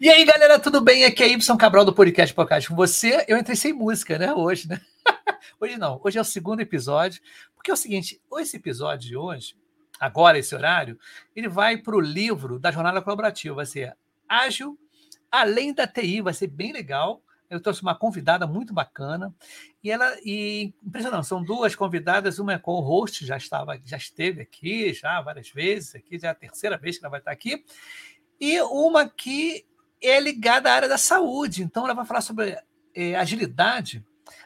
E aí, galera, tudo bem? Aqui é Y Cabral do Podcast Podcast com você. Eu entrei sem música, né? Hoje, né? Hoje não. Hoje é o segundo episódio. Porque é o seguinte: esse episódio de hoje, agora, esse horário, ele vai para o livro da Jornada Colaborativa. Vai ser Ágil, além da TI. Vai ser bem legal. Eu trouxe uma convidada muito bacana. E ela, e impressionante, são duas convidadas, uma é com o host, já estava, já esteve aqui, já várias vezes, aqui já é a terceira vez que ela vai estar aqui, e uma que é ligada à área da saúde. Então, ela vai falar sobre é, agilidade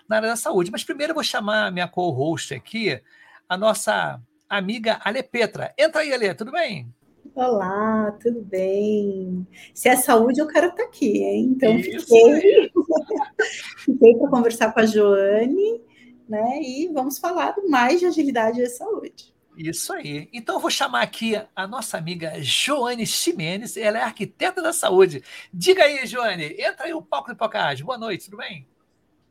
na área da saúde. Mas primeiro eu vou chamar a minha co-host aqui, a nossa amiga Ale Petra. Entra aí, Ale, tudo bem? Olá, tudo bem? Se é saúde, eu quero estar aqui, hein? Então, Isso. fiquei, fiquei para conversar com a Joane, né? E vamos falar mais de agilidade e saúde. Isso aí. Então eu vou chamar aqui a nossa amiga Joane Ximenes, ela é arquiteta da saúde. Diga aí, Joane, entra aí o palco de Pocahontas. Boa noite, tudo bem?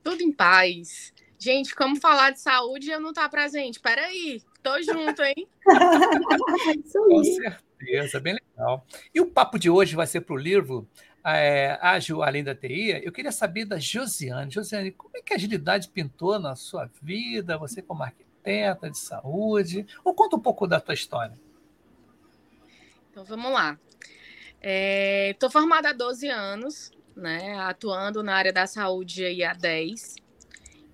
Tudo em paz. Gente, como falar de saúde e eu não estar tá presente? Peraí, tô junto, hein? Com certeza, bem legal. E o papo de hoje vai ser para o livro é, Ágil Além da TI. Eu queria saber da Josiane. Josiane, como é que a agilidade pintou na sua vida? Você como arquiteta? De saúde. Ou conta um pouco da tua história. Então vamos lá. Estou é, formada há 12 anos, né, atuando na área da saúde aí há 10.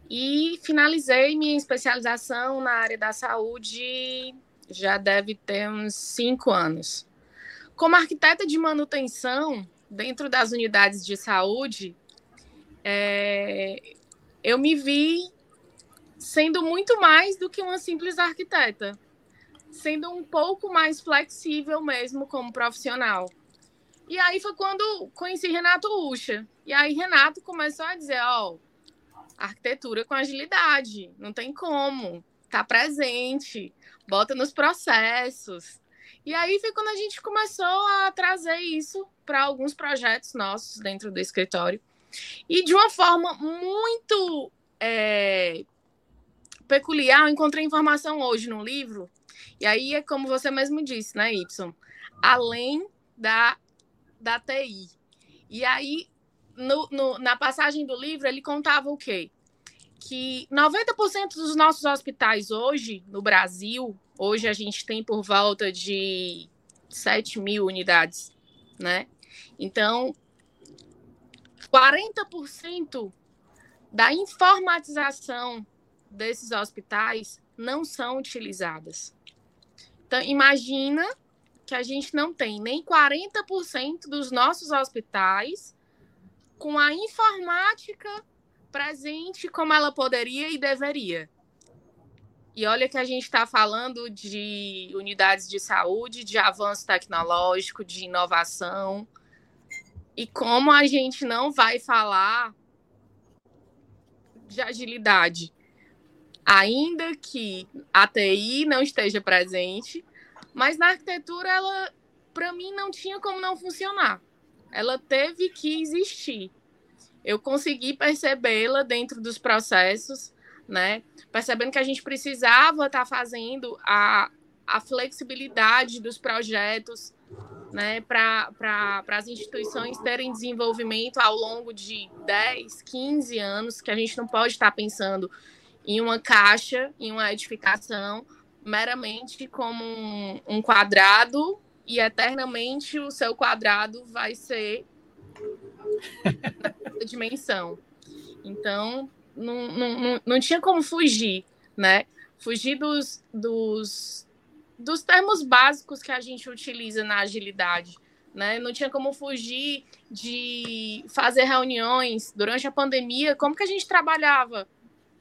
E finalizei minha especialização na área da saúde já deve ter uns 5 anos. Como arquiteta de manutenção dentro das unidades de saúde, é, eu me vi sendo muito mais do que uma simples arquiteta, sendo um pouco mais flexível mesmo como profissional. E aí foi quando conheci Renato Ucha. E aí Renato começou a dizer, ó, oh, arquitetura com agilidade, não tem como, tá presente, bota nos processos. E aí foi quando a gente começou a trazer isso para alguns projetos nossos dentro do escritório. E de uma forma muito é, peculiar, eu encontrei informação hoje no livro, e aí é como você mesmo disse, né, Y? Além da, da TI. E aí, no, no, na passagem do livro, ele contava o quê? Que 90% dos nossos hospitais hoje, no Brasil, hoje a gente tem por volta de 7 mil unidades, né? Então, 40% da informatização desses hospitais não são utilizadas. Então, imagina que a gente não tem nem 40% dos nossos hospitais com a informática presente como ela poderia e deveria. E olha que a gente está falando de unidades de saúde, de avanço tecnológico, de inovação. E como a gente não vai falar de agilidade ainda que a TI não esteja presente, mas na arquitetura ela, para mim, não tinha como não funcionar. Ela teve que existir. Eu consegui percebê-la dentro dos processos, né? Percebendo que a gente precisava estar tá fazendo a, a flexibilidade dos projetos, né, para as instituições terem desenvolvimento ao longo de 10, 15 anos, que a gente não pode estar tá pensando em uma caixa, em uma edificação, meramente como um, um quadrado e eternamente o seu quadrado vai ser dimensão. Então, não, não, não tinha como fugir, né? Fugir dos, dos, dos termos básicos que a gente utiliza na agilidade. Né? Não tinha como fugir de fazer reuniões durante a pandemia. Como que a gente trabalhava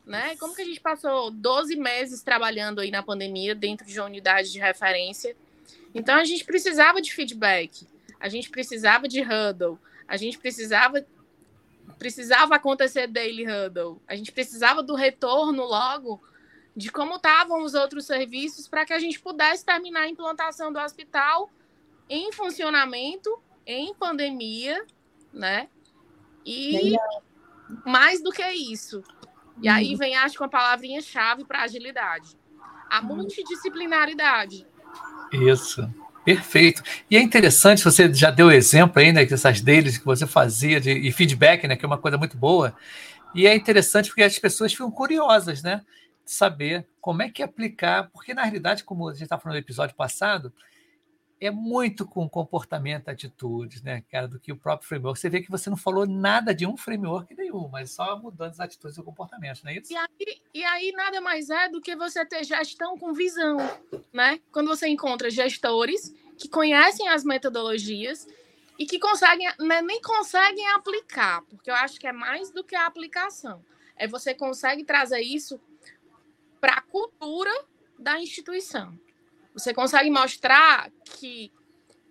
né? Como que a gente passou 12 meses trabalhando aí na pandemia dentro de uma unidade de referência? Então a gente precisava de feedback, a gente precisava de huddle, a gente precisava precisava acontecer daily huddle, a gente precisava do retorno logo de como estavam os outros serviços para que a gente pudesse terminar a implantação do hospital em funcionamento, em pandemia, né? E mais do que isso, e aí uhum. vem, acho que uma palavrinha-chave para agilidade. A multidisciplinaridade. Isso. Perfeito. E é interessante, você já deu exemplo aí, né, dessas deles que você fazia, de, e feedback, né, que é uma coisa muito boa. E é interessante porque as pessoas ficam curiosas, né, de saber como é que aplicar, porque na realidade, como a gente estava falando no episódio passado, é muito com comportamento, atitudes, né, cara, do que o próprio framework. Você vê que você não falou nada de um framework nenhum, mas só mudando as atitudes e comportamentos, não é isso? E aí, e aí nada mais é do que você ter gestão com visão, né? Quando você encontra gestores que conhecem as metodologias e que conseguem, né, nem conseguem aplicar, porque eu acho que é mais do que a aplicação. É você consegue trazer isso para a cultura da instituição. Você consegue mostrar que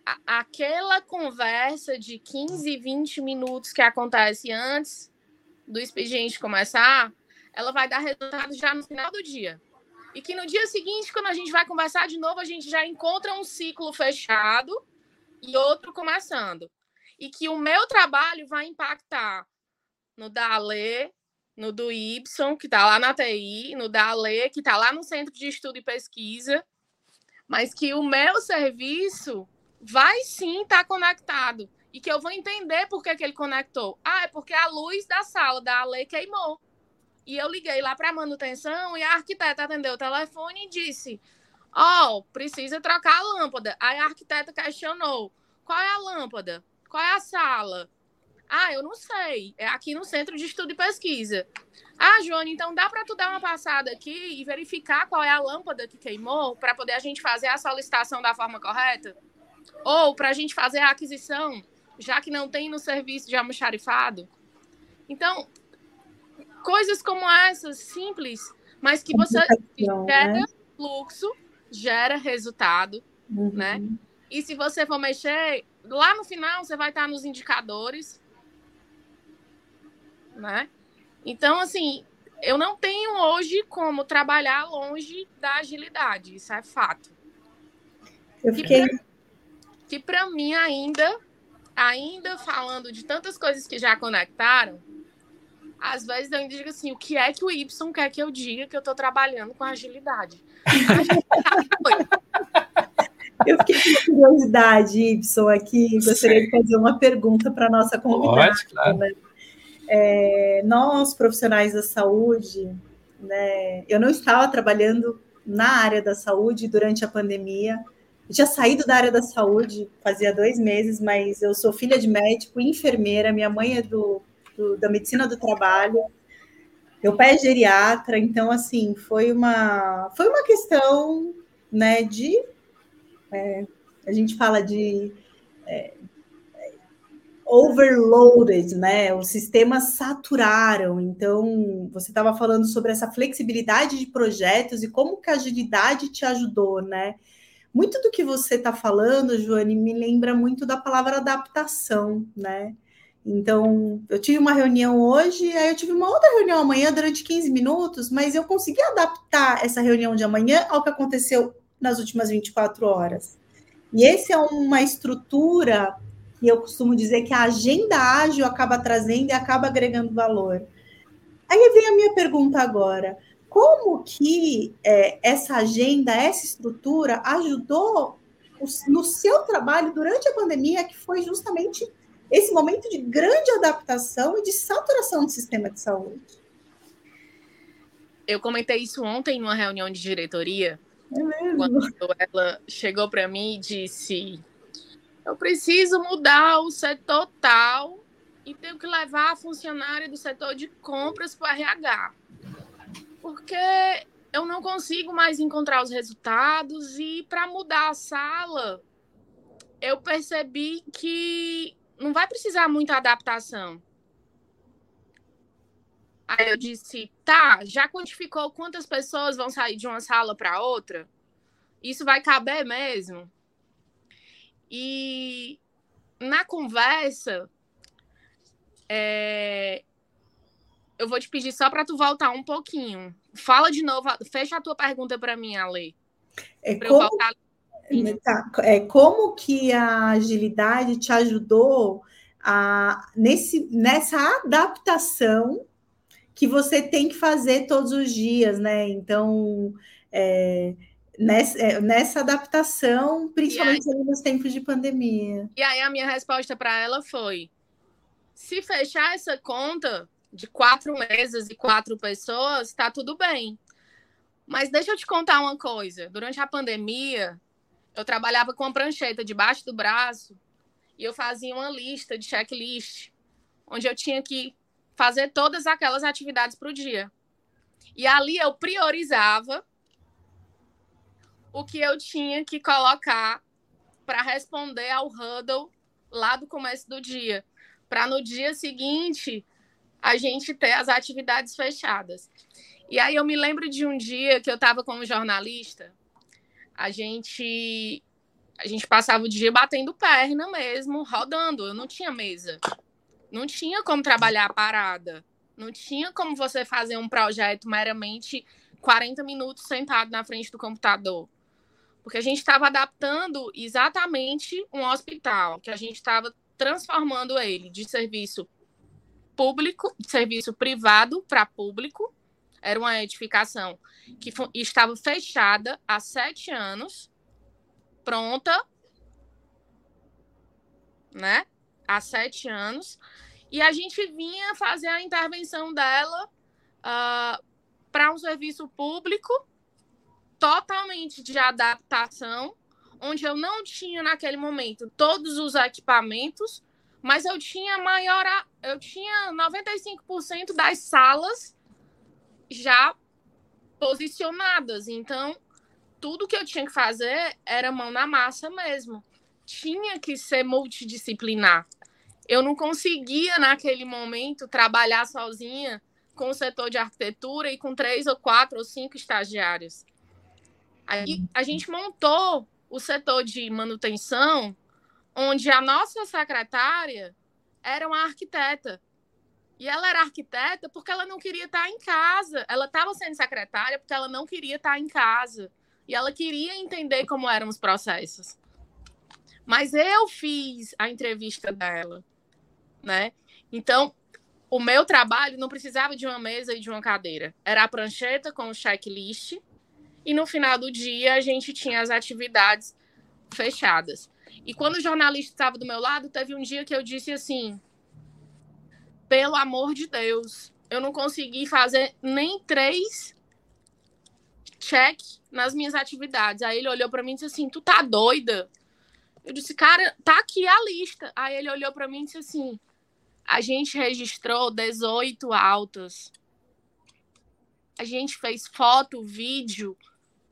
a, aquela conversa de 15, 20 minutos que acontece antes do expediente começar, ela vai dar resultado já no final do dia. E que no dia seguinte, quando a gente vai conversar de novo, a gente já encontra um ciclo fechado e outro começando. E que o meu trabalho vai impactar no da no do Y, que está lá na TI, no da que está lá no Centro de Estudo e Pesquisa, mas que o meu serviço vai sim estar tá conectado e que eu vou entender por que, que ele conectou. Ah, é porque a luz da sala da Ale queimou. E eu liguei lá para a manutenção e a arquiteta atendeu o telefone e disse: Ó, oh, precisa trocar a lâmpada. Aí a arquiteta questionou: qual é a lâmpada? Qual é a sala? Ah, eu não sei. É aqui no Centro de Estudo e Pesquisa. Ah, Joane, então dá para tu dar uma passada aqui e verificar qual é a lâmpada que queimou para poder a gente fazer a solicitação da forma correta? Ou para a gente fazer a aquisição, já que não tem no serviço de almoxarifado? Então, coisas como essas, simples, mas que você gera né? fluxo, gera resultado, uhum. né? E se você for mexer, lá no final você vai estar nos indicadores, né? Então, assim, eu não tenho hoje como trabalhar longe da agilidade, isso é fato. Eu fiquei... Que para mim ainda, ainda falando de tantas coisas que já conectaram, às vezes eu digo assim, o que é que o Y quer que eu diga que eu estou trabalhando com agilidade? eu fiquei com curiosidade, Y, aqui, gostaria Sim. de fazer uma pergunta para a nossa convidada. Pode, claro. Né? É, nós, profissionais da saúde, né, eu não estava trabalhando na área da saúde durante a pandemia, já saído da área da saúde fazia dois meses, mas eu sou filha de médico, enfermeira, minha mãe é do, do da medicina do trabalho, meu pai é geriatra, então assim foi uma foi uma questão, né, de é, a gente fala de é, overloaded, né? Os sistemas saturaram. Então, você estava falando sobre essa flexibilidade de projetos e como que a agilidade te ajudou, né? Muito do que você está falando, Joane, me lembra muito da palavra adaptação, né? Então, eu tive uma reunião hoje, aí eu tive uma outra reunião amanhã durante 15 minutos, mas eu consegui adaptar essa reunião de amanhã ao que aconteceu nas últimas 24 horas. E esse é uma estrutura e eu costumo dizer que a agenda ágil acaba trazendo e acaba agregando valor. Aí vem a minha pergunta agora: como que é, essa agenda, essa estrutura ajudou no seu trabalho durante a pandemia, que foi justamente esse momento de grande adaptação e de saturação do sistema de saúde? Eu comentei isso ontem numa reunião de diretoria. É? Quando ela chegou para mim e disse: eu preciso mudar o setor tal e tenho que levar a funcionária do setor de compras para o RH. Porque eu não consigo mais encontrar os resultados e para mudar a sala, eu percebi que não vai precisar muita adaptação. Aí eu disse, tá, já quantificou quantas pessoas vão sair de uma sala para outra? Isso vai caber mesmo? E na conversa, é... eu vou te pedir só para tu voltar um pouquinho. Fala de novo, fecha a tua pergunta para mim, Ale. É como... Tá, é como que a agilidade te ajudou a, nesse, nessa adaptação que você tem que fazer todos os dias, né? Então, é, nessa, é, nessa adaptação, principalmente aí, nos tempos de pandemia. E aí a minha resposta para ela foi: se fechar essa conta de quatro meses e quatro pessoas, está tudo bem. Mas deixa eu te contar uma coisa. Durante a pandemia, eu trabalhava com uma prancheta debaixo do braço e eu fazia uma lista de checklist, onde eu tinha que fazer todas aquelas atividades para o dia. E ali eu priorizava o que eu tinha que colocar para responder ao huddle lá do começo do dia, para no dia seguinte a gente ter as atividades fechadas. E aí eu me lembro de um dia que eu estava como jornalista, a gente a gente passava o dia batendo perna mesmo, rodando. Eu não tinha mesa. Não tinha como trabalhar parada. Não tinha como você fazer um projeto meramente 40 minutos sentado na frente do computador. Porque a gente estava adaptando exatamente um hospital, que a gente estava transformando ele de serviço público, de serviço privado para público. Era uma edificação que estava fechada há sete anos, pronta, né? Há sete anos. E a gente vinha fazer a intervenção dela uh, ah, para um serviço público totalmente de adaptação, onde eu não tinha naquele momento todos os equipamentos, mas eu tinha maior, eu tinha 95% das salas já posicionadas. Então, tudo que eu tinha que fazer era mão na massa mesmo. Tinha que ser multidisciplinar. Eu não conseguia, naquele momento, trabalhar sozinha com o setor de arquitetura e com três ou quatro ou cinco estagiários. Aí a gente montou o setor de manutenção, onde a nossa secretária era uma arquiteta. E ela era arquiteta porque ela não queria estar em casa. Ela estava sendo secretária porque ela não queria estar em casa. E ela queria entender como eram os processos. Mas eu fiz a entrevista dela, né? Então, o meu trabalho não precisava de uma mesa e de uma cadeira. Era a prancheta com o checklist e no final do dia a gente tinha as atividades fechadas. E quando o jornalista estava do meu lado, teve um dia que eu disse assim: pelo amor de Deus, eu não consegui fazer nem três check nas minhas atividades. Aí ele olhou para mim e disse assim: tu tá doida? Eu disse, cara, tá aqui a lista. Aí ele olhou para mim e disse assim: a gente registrou 18 altas. A gente fez foto, vídeo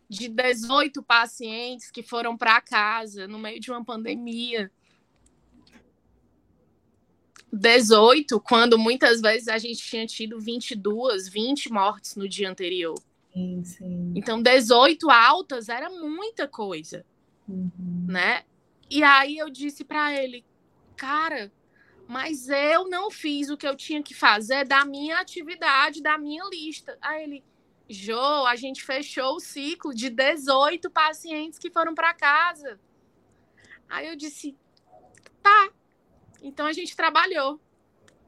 de 18 pacientes que foram para casa no meio de uma pandemia. 18, quando muitas vezes a gente tinha tido 22, 20 mortes no dia anterior. Sim, sim. Então, 18 altas era muita coisa, uhum. né? E aí eu disse para ele, cara, mas eu não fiz o que eu tinha que fazer da minha atividade, da minha lista. Aí ele, Jô, a gente fechou o ciclo de 18 pacientes que foram para casa. Aí eu disse, tá. Então a gente trabalhou.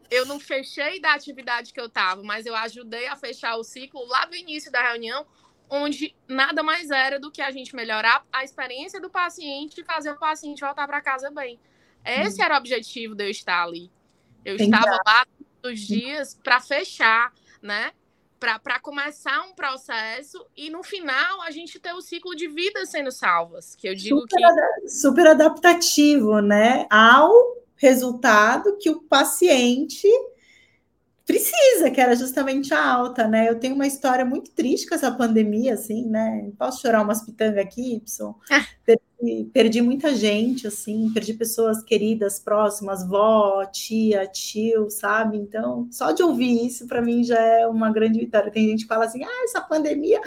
Eu não fechei da atividade que eu estava, mas eu ajudei a fechar o ciclo lá do início da reunião, onde nada mais era do que a gente melhorar a experiência do paciente e fazer o paciente voltar para casa bem. Esse hum. era o objetivo de eu estar ali. Eu estava lá todos os dias para fechar, né? Para começar um processo e no final a gente ter o ciclo de vida sendo salvas, que eu digo super, que super adaptativo, né, ao resultado que o paciente precisa, que era justamente a alta, né? Eu tenho uma história muito triste com essa pandemia, assim, né? Posso chorar umas pitangas aqui, Y? perdi muita gente, assim, perdi pessoas queridas, próximas, vó, tia, tio, sabe? Então, só de ouvir isso, para mim, já é uma grande vitória. Tem gente que fala assim, ah, essa pandemia.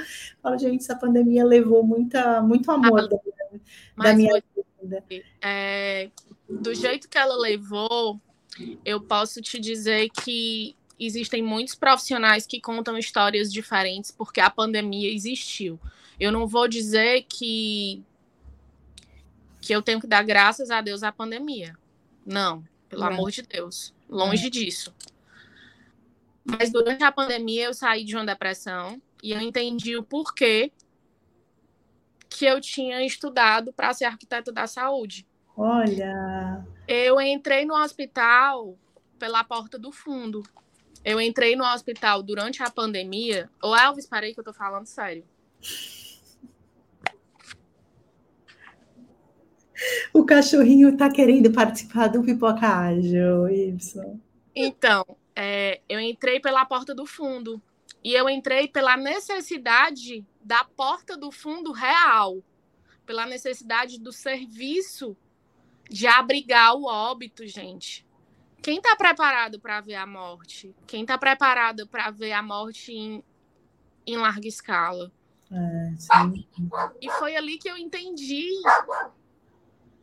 Fala, gente, essa pandemia levou muita, muito amor ah, da, minha, da minha vida. É, do jeito que ela levou, eu posso te dizer que existem muitos profissionais que contam histórias diferentes porque a pandemia existiu. Eu não vou dizer que que eu tenho que dar graças a Deus à pandemia. Não, pelo é. amor de Deus. Longe é. disso. Mas durante a pandemia eu saí de uma depressão e eu entendi o porquê que eu tinha estudado para ser arquiteto da saúde. Olha. Eu entrei no hospital pela porta do fundo. Eu entrei no hospital durante a pandemia. Ô, Elvis, parei que eu tô falando sério. O cachorrinho tá querendo participar do pipoca ágil, Y. Então, é, eu entrei pela porta do fundo. E eu entrei pela necessidade da porta do fundo real. Pela necessidade do serviço de abrigar o óbito, gente. Quem está preparado para ver a morte? Quem está preparado para ver a morte em, em larga escala? É, e foi ali que eu entendi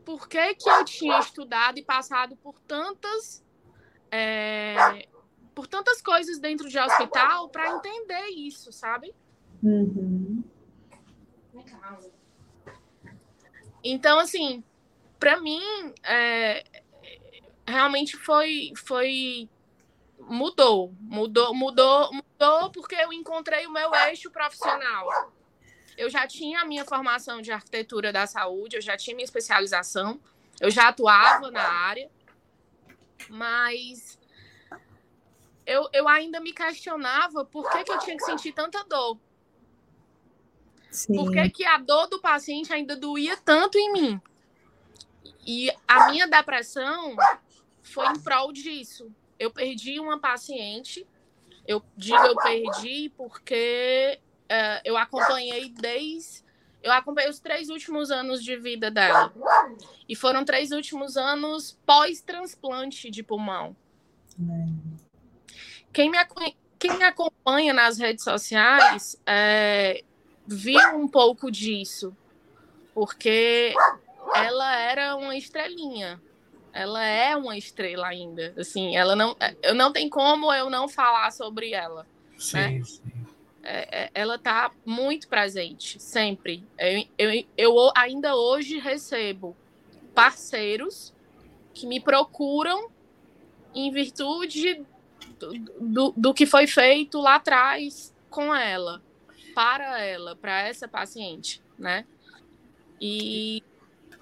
por que, que eu tinha estudado e passado por tantas é, por tantas coisas dentro de hospital para entender isso, sabe? Uhum. Então, assim, para mim, é, realmente foi, foi mudou, mudou, mudou, mudou porque eu encontrei o meu eixo profissional. Eu já tinha a minha formação de arquitetura da saúde, eu já tinha minha especialização, eu já atuava na área, mas eu, eu ainda me questionava por que, que eu tinha que sentir tanta dor. Sim. Por que, que a dor do paciente ainda doía tanto em mim? E a minha depressão foi em prol disso. Eu perdi uma paciente. Eu digo eu perdi porque uh, eu acompanhei desde. Eu acompanhei os três últimos anos de vida dela. E foram três últimos anos pós-transplante de pulmão. Quem me, quem me acompanha nas redes sociais é, viu um pouco disso. Porque ela era uma estrelinha. Ela é uma estrela ainda. Assim, ela não, eu não tem como eu não falar sobre ela. Sim, né? sim. É, é, ela está muito presente, sempre. Eu, eu, eu ainda hoje recebo parceiros que me procuram em virtude do, do, que foi feito lá atrás com ela, para ela, para essa paciente, né? E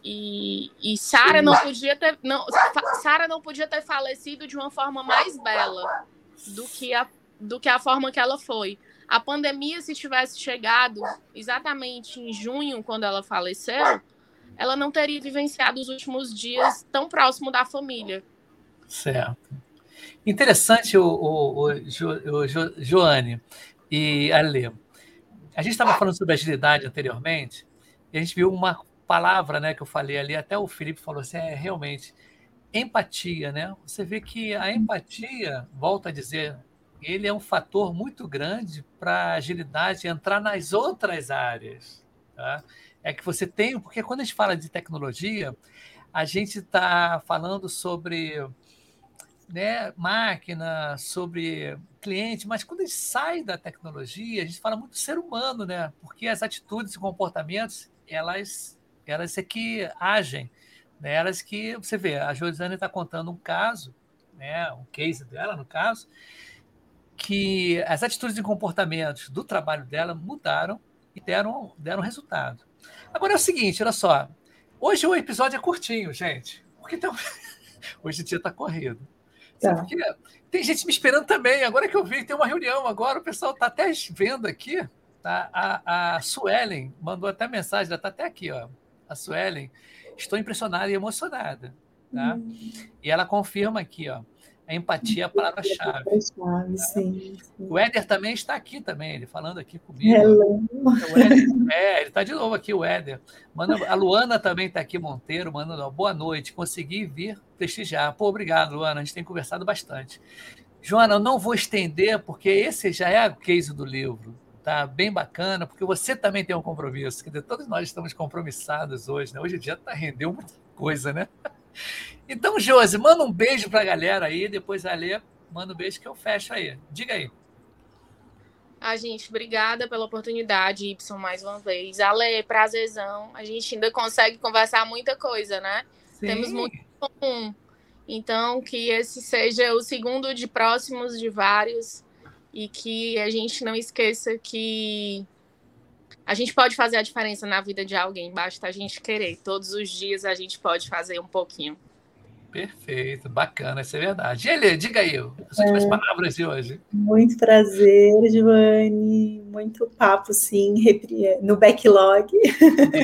e, e Sara não podia ter não Sara não podia ter falecido de uma forma mais bela do que a do que a forma que ela foi. A pandemia se tivesse chegado exatamente em junho quando ela faleceu, ela não teria vivenciado os últimos dias tão próximo da família. Certo. Interessante o, o, o, jo, o jo, Joane e Ale. A gente estava falando sobre agilidade anteriormente e a gente viu uma palavra né, que eu falei ali, até o Felipe falou assim, é realmente empatia, né? Você vê que a empatia, volta a dizer, ele é um fator muito grande para a agilidade entrar nas outras áreas. Tá? É que você tem, porque quando a gente fala de tecnologia, a gente está falando sobre né, máquina, sobre cliente, mas quando a gente sai da tecnologia, a gente fala muito do ser humano, né? Porque as atitudes e comportamentos, elas elas é que agem, né? elas que, você vê, a Josiane está contando um caso, né? um case dela, no caso, que as atitudes e comportamentos do trabalho dela mudaram e deram, deram resultado. Agora é o seguinte, olha só, hoje o episódio é curtinho, gente, porque tem... hoje o dia está corrido. Tá. Porque tem gente me esperando também. Agora que eu vi, tem uma reunião agora, o pessoal está até vendo aqui. Tá? A, a Suelen mandou até mensagem, ela está até aqui, ó a Suelen, estou impressionada e emocionada. Tá? Hum. E ela confirma aqui, ó, a empatia é a palavra-chave. Tá? O Éder também está aqui também, ele falando aqui comigo. Hello. É, ele está de novo aqui, o Éder. Manda, a Luana também está aqui, Monteiro, mandando boa noite, consegui vir prestigiar. Pô, obrigado, Luana, a gente tem conversado bastante. Joana, eu não vou estender, porque esse já é o case do livro tá bem bacana, porque você também tem um compromisso. Quer dizer, todos nós estamos compromissados hoje, né? Hoje em dia tá, rendeu muita coisa, né? Então, Josi, manda um beijo para a galera aí, depois a Lê manda um beijo que eu fecho aí. Diga aí. A ah, gente, obrigada pela oportunidade, Y, mais uma vez. Ale, prazerzão. A gente ainda consegue conversar muita coisa, né? Sim. Temos muito em comum. Então, que esse seja o segundo de próximos de vários e que a gente não esqueça que a gente pode fazer a diferença na vida de alguém, basta a gente querer. Todos os dias a gente pode fazer um pouquinho. Perfeito, bacana, isso é verdade. Ele, diga aí, as últimas é, palavras de hoje. Muito prazer, Joane, muito papo, sim, no backlog.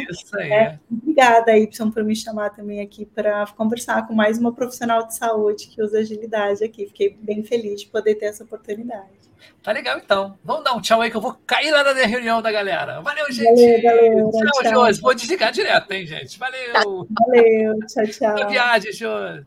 Isso aí. É, obrigada, Y, por me chamar também aqui para conversar com mais uma profissional de saúde que usa agilidade aqui. Fiquei bem feliz de poder ter essa oportunidade. Tá legal, então. Vamos dar um tchau aí que eu vou cair lá na reunião da galera. Valeu, gente. Valeu, tchau, tchau. Josi. Vou desligar direto, hein, gente. Valeu. Valeu, tchau, tchau. Boa viagem, Josi.